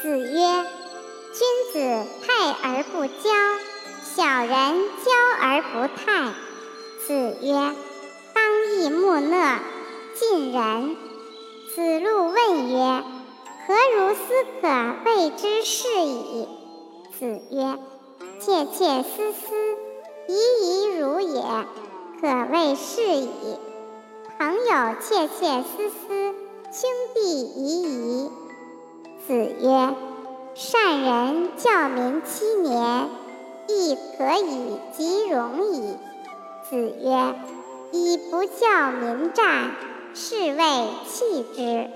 子曰：“君子泰而不骄，小人骄而不泰。”子曰：“当义木讷，近人。”子路问曰：“何如斯可谓之是矣？”子曰：“切切思思，怡怡如也，可谓是矣。朋友切切思思，兄弟怡怡。”曰：“善人教民七年，亦可以及容矣。”子曰：“以不教民战，是谓弃之。”